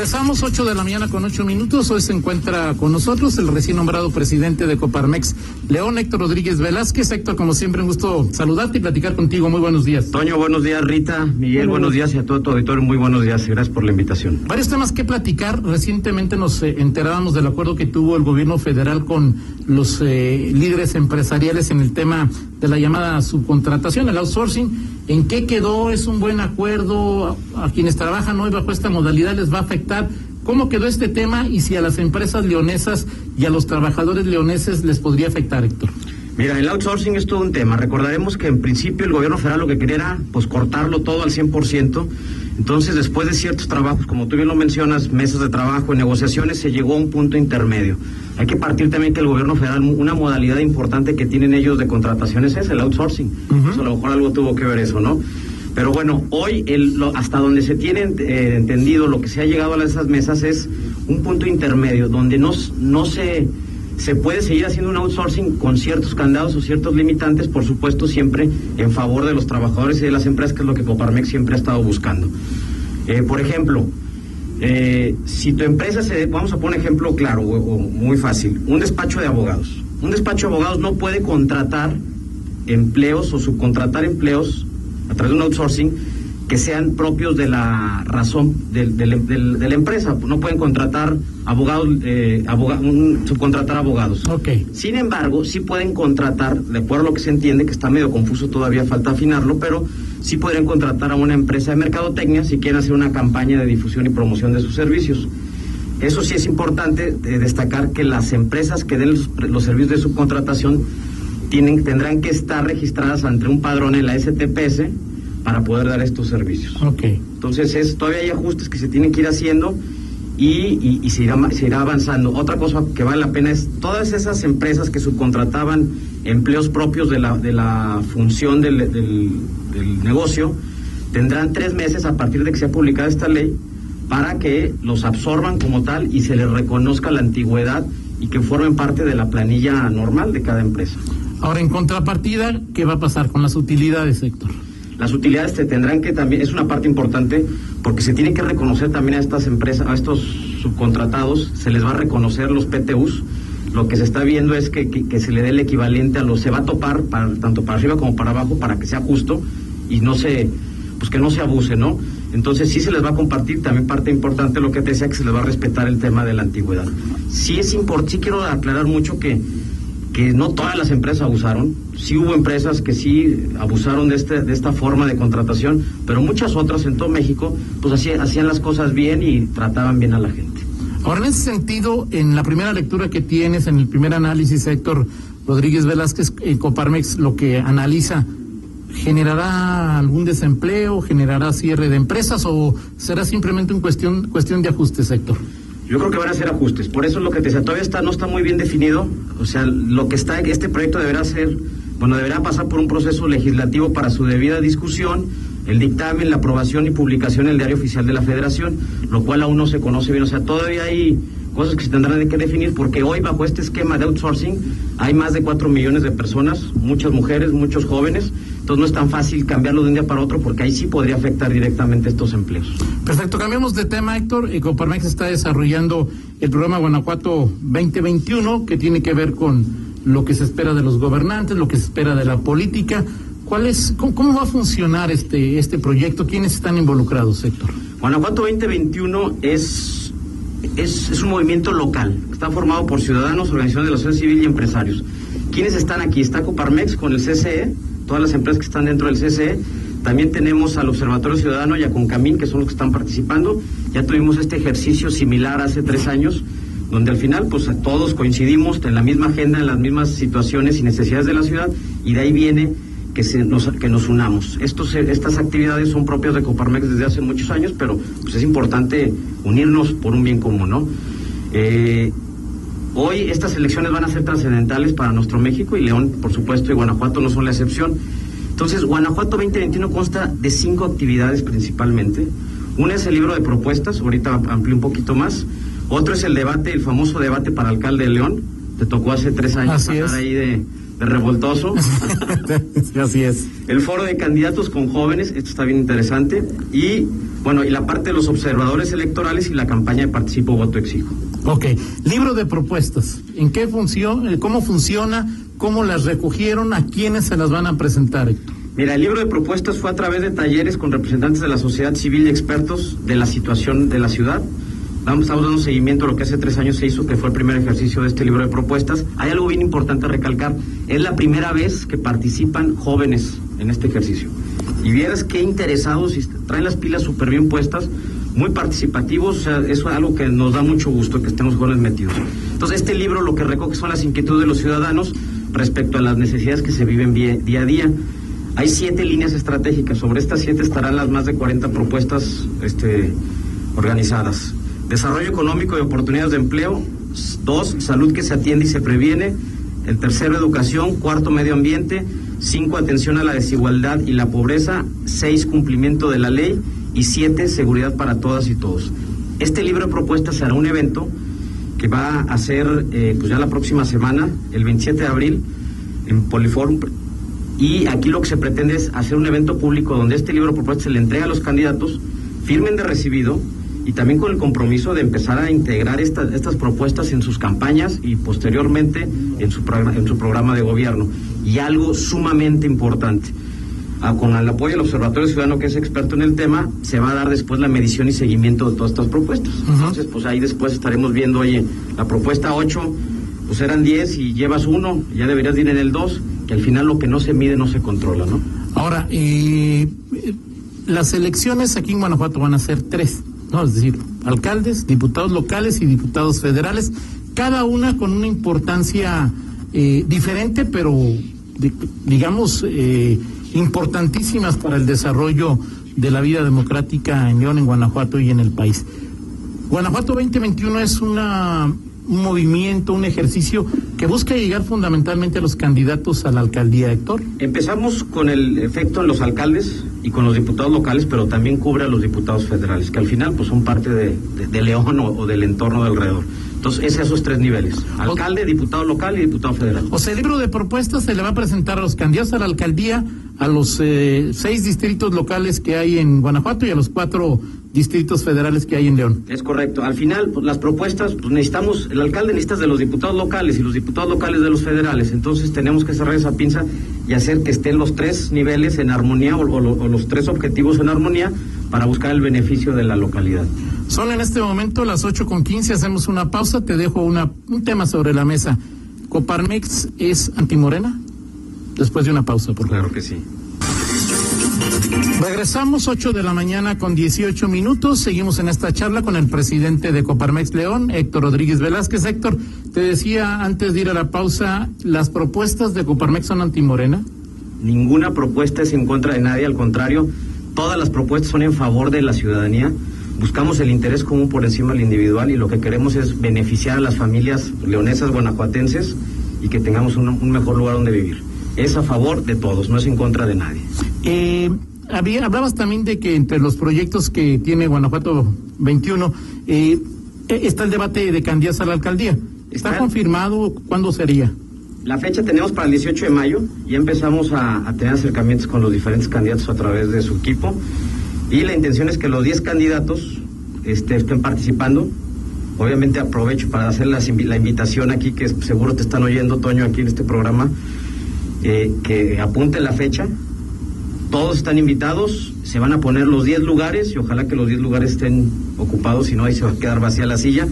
Regresamos 8 de la mañana con 8 minutos. Hoy se encuentra con nosotros el recién nombrado presidente de Coparmex, León Héctor Rodríguez Velázquez. Héctor, como siempre, un gusto saludarte y platicar contigo. Muy buenos días. Toño, buenos días. Rita, Miguel, buenos días y a todo tu auditorio, muy buenos días. Gracias por la invitación. Varios temas que platicar. Recientemente nos eh, enterábamos del acuerdo que tuvo el gobierno federal con los eh, líderes empresariales en el tema de la llamada subcontratación, el outsourcing. ¿En qué quedó? ¿Es un buen acuerdo? A, a quienes trabajan hoy bajo esta modalidad les va a afectar. ¿Cómo quedó este tema y si a las empresas leonesas y a los trabajadores leoneses les podría afectar, Héctor? Mira, el outsourcing es todo un tema. Recordaremos que en principio el gobierno federal lo que quería era pues cortarlo todo al 100%. Entonces, después de ciertos trabajos, como tú bien lo mencionas, mesas de trabajo, negociaciones, se llegó a un punto intermedio. Hay que partir también que el gobierno federal, una modalidad importante que tienen ellos de contrataciones es el outsourcing. Pues a lo mejor algo tuvo que ver eso, ¿no? Pero bueno, hoy el, lo, hasta donde se tiene eh, entendido lo que se ha llegado a esas mesas es un punto intermedio donde no, no se, se puede seguir haciendo un outsourcing con ciertos candados o ciertos limitantes, por supuesto siempre en favor de los trabajadores y de las empresas, que es lo que Coparmex siempre ha estado buscando. Eh, por ejemplo, eh, si tu empresa se, vamos a poner un ejemplo claro o, o muy fácil, un despacho de abogados. Un despacho de abogados no puede contratar empleos o subcontratar empleos a través de un outsourcing que sean propios de la razón de, de, de, de la empresa. No pueden contratar abogados, eh, abogado, un, subcontratar abogados. Okay. Sin embargo, sí pueden contratar, de acuerdo a lo que se entiende, que está medio confuso todavía, falta afinarlo, pero sí podrían contratar a una empresa de mercadotecnia si quieren hacer una campaña de difusión y promoción de sus servicios. Eso sí es importante eh, destacar que las empresas que den los, los servicios de subcontratación tienen, tendrán que estar registradas ante un padrón en la STPS para poder dar estos servicios. Okay. Entonces, es, todavía hay ajustes que se tienen que ir haciendo y, y, y se, irá, se, irá, avanzando. Otra cosa que vale la pena es todas esas empresas que subcontrataban empleos propios de la, de la función del, del, del negocio tendrán tres meses a partir de que sea publicada esta ley para que los absorban como tal y se les reconozca la antigüedad y que formen parte de la planilla normal de cada empresa. Ahora, en contrapartida, ¿qué va a pasar con las utilidades, Héctor? Las utilidades te tendrán que también, es una parte importante, porque se tiene que reconocer también a estas empresas, a estos subcontratados, se les va a reconocer los PTUs. Lo que se está viendo es que, que, que se le dé el equivalente a los, se va a topar para, tanto para arriba como para abajo para que sea justo y no se, pues que no se abuse, ¿no? Entonces sí se les va a compartir, también parte importante lo que te decía, que se les va a respetar el tema de la antigüedad. Sí es importante, sí quiero aclarar mucho que, que no todas las empresas abusaron, sí hubo empresas que sí abusaron de, este, de esta forma de contratación, pero muchas otras en todo México pues hacían, las cosas bien y trataban bien a la gente. Ahora, en ese sentido, en la primera lectura que tienes, en el primer análisis, Héctor Rodríguez Velázquez, eh, Coparmex lo que analiza, ¿generará algún desempleo, generará cierre de empresas o será simplemente una cuestión, cuestión de ajustes, Héctor? Yo creo que van a ser ajustes. Por eso es lo que te decía, todavía está, no está muy bien definido. O sea, lo que está, este proyecto deberá ser, bueno, deberá pasar por un proceso legislativo para su debida discusión, el dictamen, la aprobación y publicación en el diario oficial de la Federación, lo cual aún no se conoce bien. O sea, todavía hay cosas que se tendrán que definir porque hoy bajo este esquema de outsourcing hay más de cuatro millones de personas, muchas mujeres, muchos jóvenes. Entonces no es tan fácil cambiarlo de un día para otro porque ahí sí podría afectar directamente estos empleos. Perfecto, cambiamos de tema, Héctor. Coparmex está desarrollando el programa Guanajuato 2021 que tiene que ver con lo que se espera de los gobernantes, lo que se espera de la política. ¿Cuál es, cómo, cómo va a funcionar este, este proyecto? ¿Quiénes están involucrados, Héctor? Guanajuato 2021 es, es, es un movimiento local. Está formado por ciudadanos, organizaciones de la sociedad civil y empresarios. ¿Quiénes están aquí? Está Coparmex con el CCE, todas las empresas que están dentro del CCE. También tenemos al Observatorio Ciudadano y a Concamín, que son los que están participando. Ya tuvimos este ejercicio similar hace tres años, donde al final pues todos coincidimos en la misma agenda, en las mismas situaciones y necesidades de la ciudad, y de ahí viene que, se nos, que nos unamos. Estos, estas actividades son propias de Coparmex desde hace muchos años, pero pues es importante unirnos por un bien común, ¿no? Eh, Hoy estas elecciones van a ser trascendentales para nuestro México y León, por supuesto, y Guanajuato no son la excepción. Entonces, Guanajuato 2021 consta de cinco actividades principalmente. Una es el libro de propuestas, ahorita amplío un poquito más. Otro es el debate, el famoso debate para alcalde de León. Te tocó hace tres años pasar ahí de, de revoltoso. Así es. El foro de candidatos con jóvenes, esto está bien interesante. Y bueno, y la parte de los observadores electorales y la campaña de participo, voto, exijo. Ok, libro de propuestas. ¿En qué funciona, cómo funciona, cómo las recogieron, a quiénes se las van a presentar? Mira, el libro de propuestas fue a través de talleres con representantes de la sociedad civil y expertos de la situación de la ciudad. Vamos, estamos dando seguimiento a lo que hace tres años se hizo, que fue el primer ejercicio de este libro de propuestas. Hay algo bien importante a recalcar. Es la primera vez que participan jóvenes en este ejercicio. Y vieras qué interesados traen las pilas súper bien puestas, muy participativos. O sea, eso es algo que nos da mucho gusto que estemos jóvenes metidos. Entonces, este libro lo que recoge son las inquietudes de los ciudadanos respecto a las necesidades que se viven día a día. Hay siete líneas estratégicas. Sobre estas siete estarán las más de 40 propuestas este, organizadas. Desarrollo económico y oportunidades de empleo. Dos, salud que se atiende y se previene. El tercero, educación. Cuarto, medio ambiente. Cinco, atención a la desigualdad y la pobreza. Seis, cumplimiento de la ley. Y siete, seguridad para todas y todos. Este libro de propuestas será un evento que va a ser eh, pues ya la próxima semana, el 27 de abril, en Poliforum. Y aquí lo que se pretende es hacer un evento público donde este libro de propuestas se le entrega a los candidatos, firmen de recibido y también con el compromiso de empezar a integrar estas propuestas en sus campañas y posteriormente en su, en su programa de gobierno. Y algo sumamente importante, con el apoyo del Observatorio Ciudadano, que es experto en el tema, se va a dar después la medición y seguimiento de todas estas propuestas. Entonces, pues ahí después estaremos viendo, oye, la propuesta 8, pues eran 10 y llevas uno, ya deberías ir en el 2, que al final lo que no se mide no se controla, ¿no? Ahora, eh, las elecciones aquí en Guanajuato van a ser tres. ¿no? Es decir, alcaldes, diputados locales y diputados federales, cada una con una importancia eh, diferente, pero digamos eh, importantísimas para el desarrollo de la vida democrática en León, en Guanajuato y en el país. Guanajuato 2021 es una un movimiento, un ejercicio que busca llegar fundamentalmente a los candidatos a la alcaldía, Héctor? Empezamos con el efecto en los alcaldes y con los diputados locales, pero también cubre a los diputados federales, que al final pues son parte de, León o, del entorno de alrededor. Entonces, es esos tres niveles, alcalde, diputado local y diputado federal. O sea, el libro de propuestas se le va a presentar a los candidatos a la alcaldía, a los eh, seis distritos locales que hay en Guanajuato y a los cuatro distritos federales que hay en León. Es correcto. Al final, pues, las propuestas, pues necesitamos, el alcalde necesita de los diputados locales y los diputados locales de los federales. Entonces tenemos que cerrar esa pinza y hacer que estén los tres niveles en armonía o, los tres objetivos en armonía para buscar el beneficio de la localidad. Son en este momento las ocho con quince, hacemos una pausa, te dejo una, un tema sobre la mesa. ¿Coparmex es antimorena? Después de una pausa, por favor. Claro que sí. Regresamos 8 de la mañana con 18 minutos. Seguimos en esta charla con el presidente de Coparmex León, Héctor Rodríguez Velázquez. Héctor, te decía antes de ir a la pausa, ¿las propuestas de Coparmex son antimorena? Ninguna propuesta es en contra de nadie, al contrario, todas las propuestas son en favor de la ciudadanía. Buscamos el interés común por encima del individual y lo que queremos es beneficiar a las familias leonesas guanajuatenses y que tengamos un, un mejor lugar donde vivir. Es a favor de todos, no es en contra de nadie. Eh, había, hablabas también de que entre los proyectos que tiene Guanajuato 21 eh, e, está el debate de candidatos a la alcaldía. ¿Está, confirmado? ¿Cuándo sería? La fecha tenemos para el 18 de mayo. Ya empezamos a, tener acercamientos con los diferentes candidatos a través de su equipo. Y la intención es que los 10 candidatos este, estén participando. Obviamente aprovecho para hacer la, invitación aquí, que seguro te están oyendo, Toño, aquí en este programa, eh, que apunten la fecha todos están invitados, se van a poner los 10 lugares y ojalá que los 10 lugares estén ocupados, si no ahí se va a quedar vacía la silla.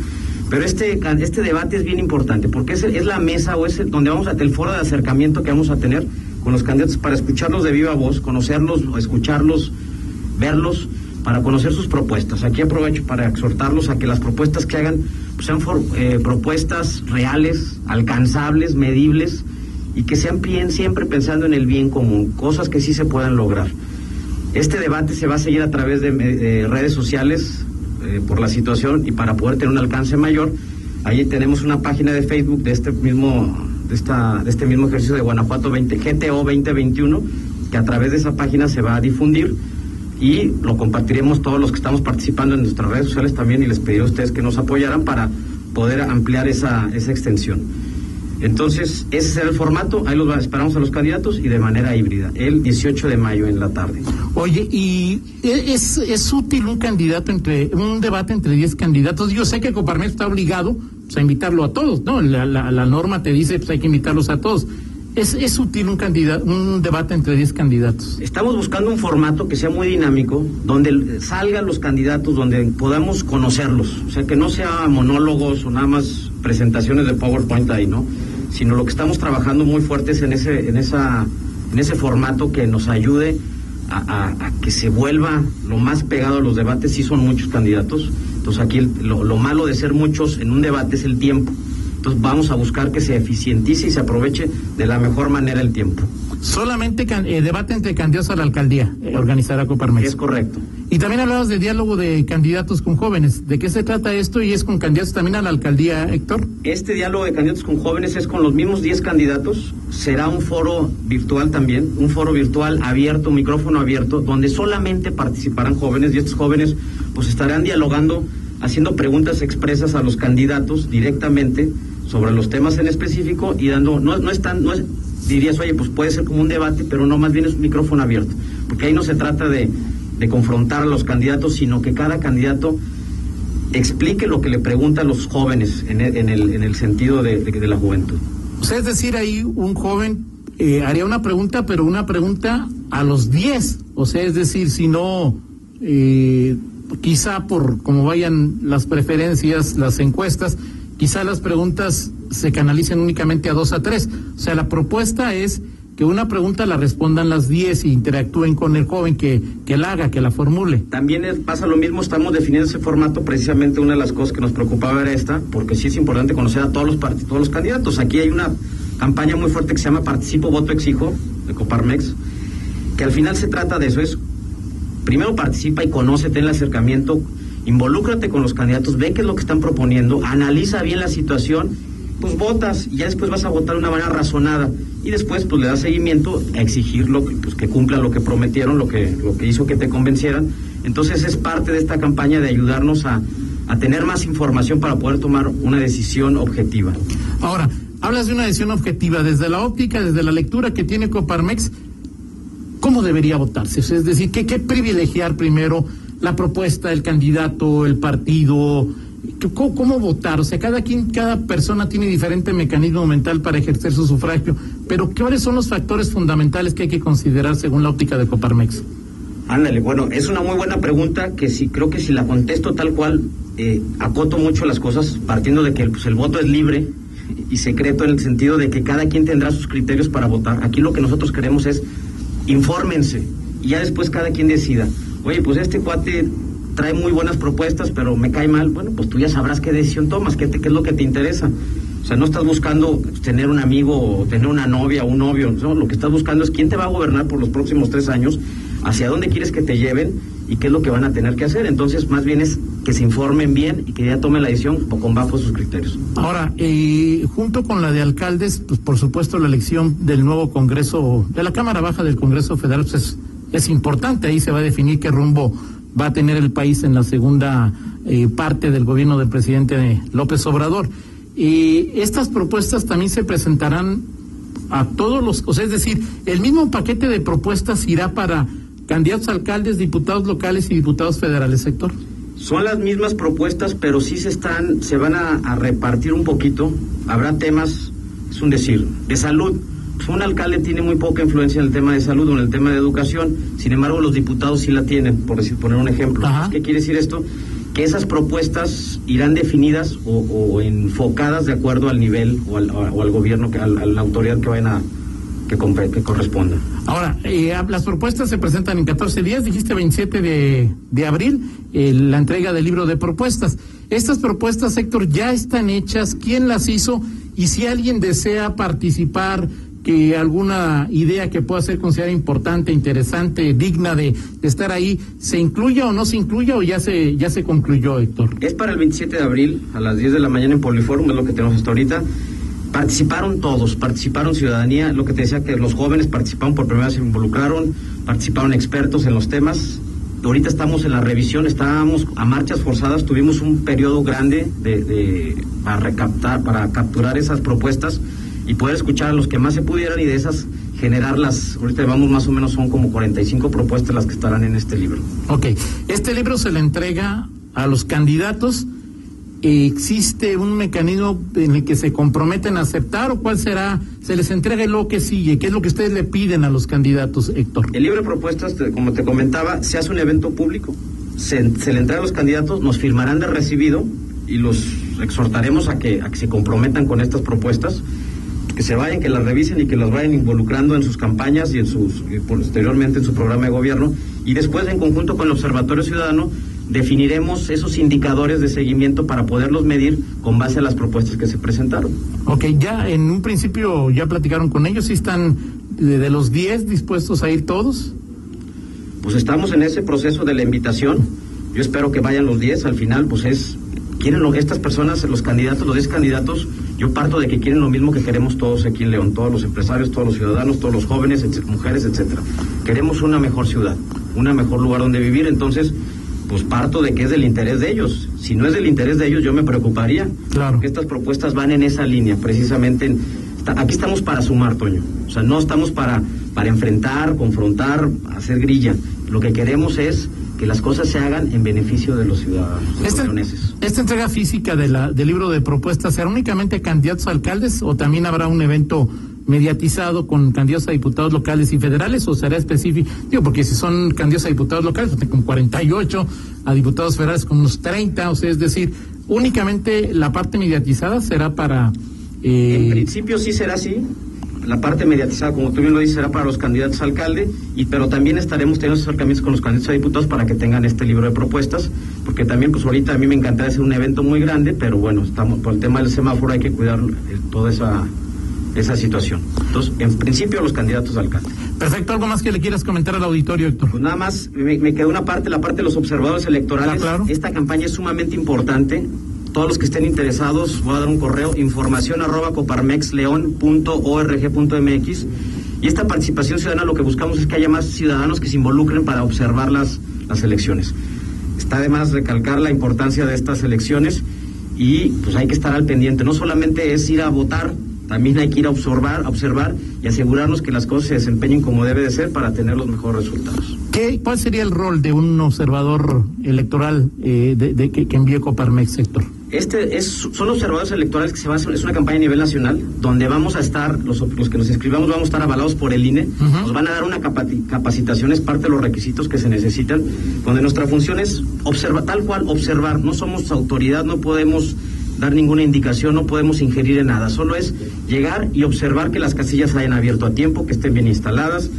Pero este, este debate es bien importante porque es, es la mesa o es donde vamos a el foro de acercamiento que vamos a tener con los candidatos para escucharlos de viva voz, conocerlos, escucharlos, verlos, para conocer sus propuestas. Aquí aprovecho para exhortarlos a que las propuestas que hagan pues, sean eh, propuestas reales, alcanzables, medibles y que sean bien, siempre pensando en el bien común, cosas que sí se puedan lograr. Este debate se va a seguir a través de, redes sociales eh, por la situación y para poder tener un alcance mayor. Ahí tenemos una página de Facebook de este mismo, de esta, de este mismo ejercicio de Guanajuato 20, GTO 2021, que a través de esa página se va a difundir y lo compartiremos todos los que estamos participando en nuestras redes sociales también y les pediré a ustedes que nos apoyaran para poder ampliar esa, esa extensión. Entonces, ese será el formato, ahí los esperamos a los candidatos y de manera híbrida, el 18 de mayo en la tarde. Oye, ¿y e, es, es útil un candidato entre, un debate entre 10 candidatos? Yo sé que Coparmex está obligado pues, a invitarlo a todos, ¿no? La, norma te dice pues hay que invitarlos a todos. ¿Es, es útil un, candidato, un debate entre 10 candidatos? Estamos buscando un formato que sea muy dinámico, donde salgan los candidatos, donde podamos conocerlos. O sea, que no sea monólogos o nada más presentaciones de PowerPoint ahí, ¿no? Sino lo que estamos trabajando muy fuerte es en ese, en esa, en ese formato que nos ayude a, a, que se vuelva lo más pegado a los debates. Sí son muchos candidatos. Entonces aquí lo, lo malo de ser muchos en un debate es el tiempo. Entonces vamos a buscar que se eficientice y se aproveche de la mejor manera el tiempo. Solamente eh, debate entre candidatos a la alcaldía, eh, organizará Coparmex. Es correcto. Y también hablabas de diálogo de candidatos con jóvenes. ¿De qué se trata esto y es con candidatos también a la alcaldía, Héctor? Este diálogo de candidatos con jóvenes es con los mismos 10 candidatos. Será un foro virtual también, un foro virtual abierto, un micrófono abierto, donde solamente participarán jóvenes y estos jóvenes pues estarán dialogando, haciendo preguntas expresas a los candidatos directamente sobre los temas en específico y dando, no, no es tan, no es, dirías, oye, pues puede ser como un debate, pero no, más bien es un micrófono abierto, porque ahí no se trata de, de confrontar a los candidatos, sino que cada candidato explique lo que le preguntan los jóvenes en el, en el, en el sentido de, de, la juventud. O sea, es decir, ahí un joven eh, haría una pregunta, pero una pregunta a los 10, o sea, es decir, si no... Eh, quizá por cómo vayan las preferencias, las encuestas, quizá las preguntas se canalicen únicamente a dos a tres. O sea, la propuesta es que una pregunta la respondan las diez y interactúen con el joven que, que la haga, que la formule. También pasa lo mismo, estamos definiendo ese formato, precisamente una de las cosas que nos preocupaba era esta, porque sí es importante conocer a todos los, todos los candidatos. Aquí hay una campaña muy fuerte que se llama Participo, Voto, Exijo, de Coparmex, que al final se trata de eso, es primero participa y conoce, ten el acercamiento involúcrate con los candidatos, ve qué es lo que están proponiendo, analiza bien la situación, pues votas y ya después vas a votar de una manera razonada y después pues le das seguimiento a exigir lo que, pues, que cumplan lo que prometieron, lo que, lo que hizo que te convencieran. Entonces es parte de esta campaña de ayudarnos a, a tener más información para poder tomar una decisión objetiva. Ahora, hablas de una decisión objetiva desde la óptica, desde la lectura que tiene Coparmex, ¿cómo debería votarse? Es decir, ¿qué, qué privilegiar primero? la propuesta, el candidato, el partido, ¿cómo, votar? O sea, cada quien, cada persona tiene diferente mecanismo mental para ejercer su sufragio, pero ¿cuáles son los factores fundamentales que hay que considerar según la óptica de Coparmex? Ándale, bueno, es una muy buena pregunta que si creo que si la contesto tal cual, eh, acoto mucho las cosas partiendo de que pues, el voto es libre y secreto en el sentido de que cada quien tendrá sus criterios para votar. Aquí lo que nosotros queremos es infórmense y ya después cada quien decida oye, pues este cuate trae muy buenas propuestas, pero me cae mal, bueno, pues tú ya sabrás qué decisión tomas, qué, qué es lo que te interesa. O sea, no estás buscando tener un amigo o tener una novia o un novio, no, lo que estás buscando es quién te va a gobernar por los próximos tres años, hacia dónde quieres que te lleven y qué es lo que van a tener que hacer. Entonces, más bien es que se informen bien y que ya tomen la decisión con bajo sus criterios. Ahora, eh, junto con la de alcaldes, pues por supuesto la elección del nuevo Congreso, de la Cámara Baja del Congreso Federal, pues es es importante, ahí se va a definir qué rumbo va a tener el país en la segunda eh, parte del gobierno del presidente López Obrador. Y estas propuestas también se presentarán a todos los, o sea, es decir, el mismo paquete de propuestas irá para candidatos a alcaldes, diputados locales y diputados federales, sector. Son las mismas propuestas, pero sí se están, se van a, a repartir un poquito. Habrá temas, es un decir, de salud un alcalde tiene muy poca influencia en el tema de salud o en el tema de educación, sin embargo los diputados sí la tienen, por decir, poner un ejemplo. ¿Qué quiere decir esto? Que esas propuestas irán definidas o, o enfocadas de acuerdo al nivel o al, o al gobierno, que, a, la autoridad que vayan a, que, que, corresponda. Ahora, eh, las propuestas se presentan en 14 días, dijiste 27 de, de abril, eh, la entrega del libro de propuestas. Estas propuestas, Héctor, ya están hechas, ¿quién las hizo? Y si alguien desea participar, que alguna idea que pueda ser considerada importante, interesante, digna de, de, estar ahí, se incluya o no se incluya o ya se, ya se concluyó, Héctor? Es para el 27 de abril a las 10 de la mañana en Poliforum, es lo que tenemos hasta ahorita. Participaron todos, participaron ciudadanía, lo que te decía que los jóvenes participaron por primera vez, se involucraron, participaron expertos en los temas ahorita estamos en la revisión, estábamos a marchas forzadas, tuvimos un periodo grande de, para recaptar, para capturar esas propuestas y poder escuchar a los que más se pudieran y de esas generarlas. Ahorita vamos más o menos, son como 45 propuestas las que estarán en este libro. Ok, este libro se le entrega a los candidatos ¿Existe un mecanismo en el que se comprometen a aceptar o cuál será? ¿Se les entrega lo que sigue? ¿Qué es lo que ustedes le piden a los candidatos, Héctor? El libro de propuestas, como te comentaba, se hace un evento público, se, le entrega a los candidatos, nos firmarán de recibido y los exhortaremos a que, a que se comprometan con estas propuestas, que se vayan, que las revisen y que las vayan involucrando en sus campañas y en sus posteriormente en su programa de gobierno y después en conjunto con el Observatorio Ciudadano definiremos esos indicadores de seguimiento para poderlos medir con base a las propuestas que se presentaron. Ok, ya en un principio ya platicaron con ellos, ¿y están de, los 10 dispuestos a ir todos? Pues estamos en ese proceso de la invitación. Yo espero que vayan los 10. Al final, pues es. Quieren lo, estas personas, los candidatos, los 10 candidatos, yo parto de que quieren lo mismo que queremos todos aquí en León, todos los empresarios, todos los ciudadanos, todos los jóvenes, mujeres, etcétera. Queremos una mejor ciudad, un mejor lugar donde vivir. Entonces, pues parto de que es del interés de ellos. Si no es del interés de ellos, yo me preocuparía. Claro. Porque estas propuestas van en esa línea, precisamente. aquí estamos para sumar, Toño. O sea, no estamos para, para enfrentar, confrontar, hacer grilla. Lo que queremos es que las cosas se hagan en beneficio de los ciudadanos. esta, ¿Esta entrega física de la, del libro de propuestas será únicamente candidatos a alcaldes o también habrá un evento mediatizado con candidatos a diputados locales y federales o será específico? Digo, porque si son candidatos a diputados locales, pues con 48, a diputados federales con unos 30, o sea, es decir, únicamente la parte mediatizada será para... Eh... En principio sí será así, la parte mediatizada, como tú bien lo dices, será para los candidatos a alcalde, y, pero también estaremos teniendo acercamientos con los candidatos a diputados para que tengan este libro de propuestas, porque también, pues ahorita a mí me encantaría hacer un evento muy grande, pero bueno, estamos por el tema del semáforo hay que cuidar eh, toda esa esa situación. Entonces, en principio, los candidatos a alcalde. Perfecto. ¿Algo más que le quieras comentar al auditorio, Héctor? Pues nada más, me, quedó una parte, la parte de los observadores electorales. Ah, claro. Esta campaña es sumamente importante. Todos los que estén interesados, voy a dar un correo, información arroba coparmexleón.org.mx. Y esta participación ciudadana lo que buscamos es que haya más ciudadanos que se involucren para observar las, las elecciones. Está además recalcar la importancia de estas elecciones y pues hay que estar al pendiente. No solamente es ir a votar, también hay que ir a observar, observar y asegurarnos que las cosas se desempeñen como debe de ser para tener los mejores resultados. ¿Qué, ¿Cuál sería el rol de un observador electoral eh, de, que, envíe Coparmex, sector? Este es, son observadores electorales que se va a hacer, es una campaña a nivel nacional, donde vamos a estar, los, los que nos inscribamos vamos a estar avalados por el INE, nos van a dar una capacitación, es parte de los requisitos que se necesitan, donde nuestra función es observar, tal cual observar, no somos autoridad, no podemos dar ninguna indicación, no podemos ingerir en nada, solo es llegar y observar que las casillas hayan abierto a tiempo, que estén bien instaladas,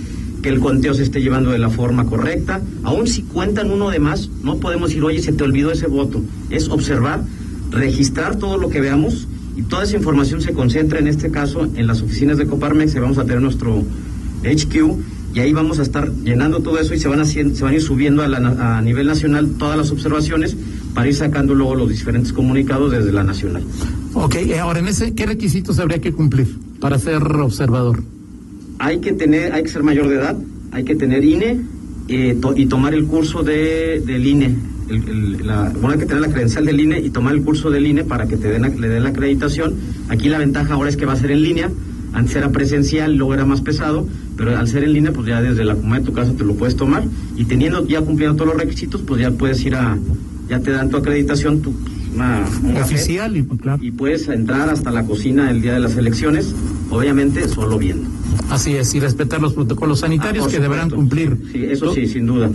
que el conteo se esté llevando de la forma correcta. Aún si cuentan uno de más, no podemos decir, oye, se te olvidó ese voto. Es observar, registrar todo lo que veamos y toda esa información se concentra en este caso en las oficinas de Coparmex, y vamos a tener nuestro HQ y ahí vamos a estar llenando todo eso y se van, haciendo, se van a ir subiendo a, a nivel nacional todas las observaciones para ir sacando luego los diferentes comunicados desde la nacional. Ok, eh, ahora en ese, ¿qué requisitos habría que cumplir para ser observador? Hay que tener, hay que ser mayor de edad, hay que tener INE eh, y tomar el curso de, del INE. la, bueno, hay que tener la credencial del INE y tomar el curso del INE para que te den, le den la acreditación. Aquí la ventaja ahora es que va a ser en línea. Antes era presencial, luego era más pesado, pero al ser en línea, pues ya desde la comodidad de tu casa te lo puedes tomar. Y teniendo, ya cumpliendo todos los requisitos, pues ya puedes ir a, ya te dan tu acreditación, tu, una, oficial y, claro. y puedes entrar hasta la cocina el día de las elecciones, obviamente solo viendo. Así es, y respetar los protocolos sanitarios ah, que deberán cumplir. Sí, eso sí, sin duda.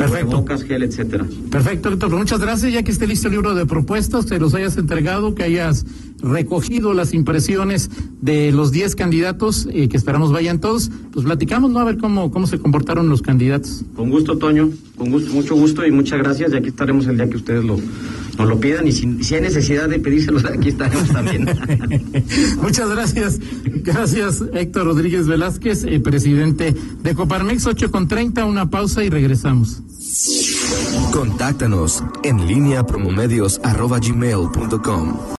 Perfecto. Gel, etcétera. Perfecto, doctor. Muchas gracias. Ya que esté listo el libro de propuestas, que los hayas entregado, que hayas recogido las impresiones de los 10 candidatos, eh, que esperamos vayan todos, pues platicamos, ¿no? A ver cómo, cómo se comportaron los candidatos. Con gusto, Toño. Con gusto, mucho gusto y muchas gracias. Y aquí estaremos el día que ustedes lo, nos lo pidan. Y si, si hay necesidad de pedírselos, aquí estaremos también. muchas gracias. Gracias, Héctor Rodríguez Velázquez, eh, presidente de Coparmex, 8 con 30. Una pausa y regresamos. Contáctanos en línea promomedios.com.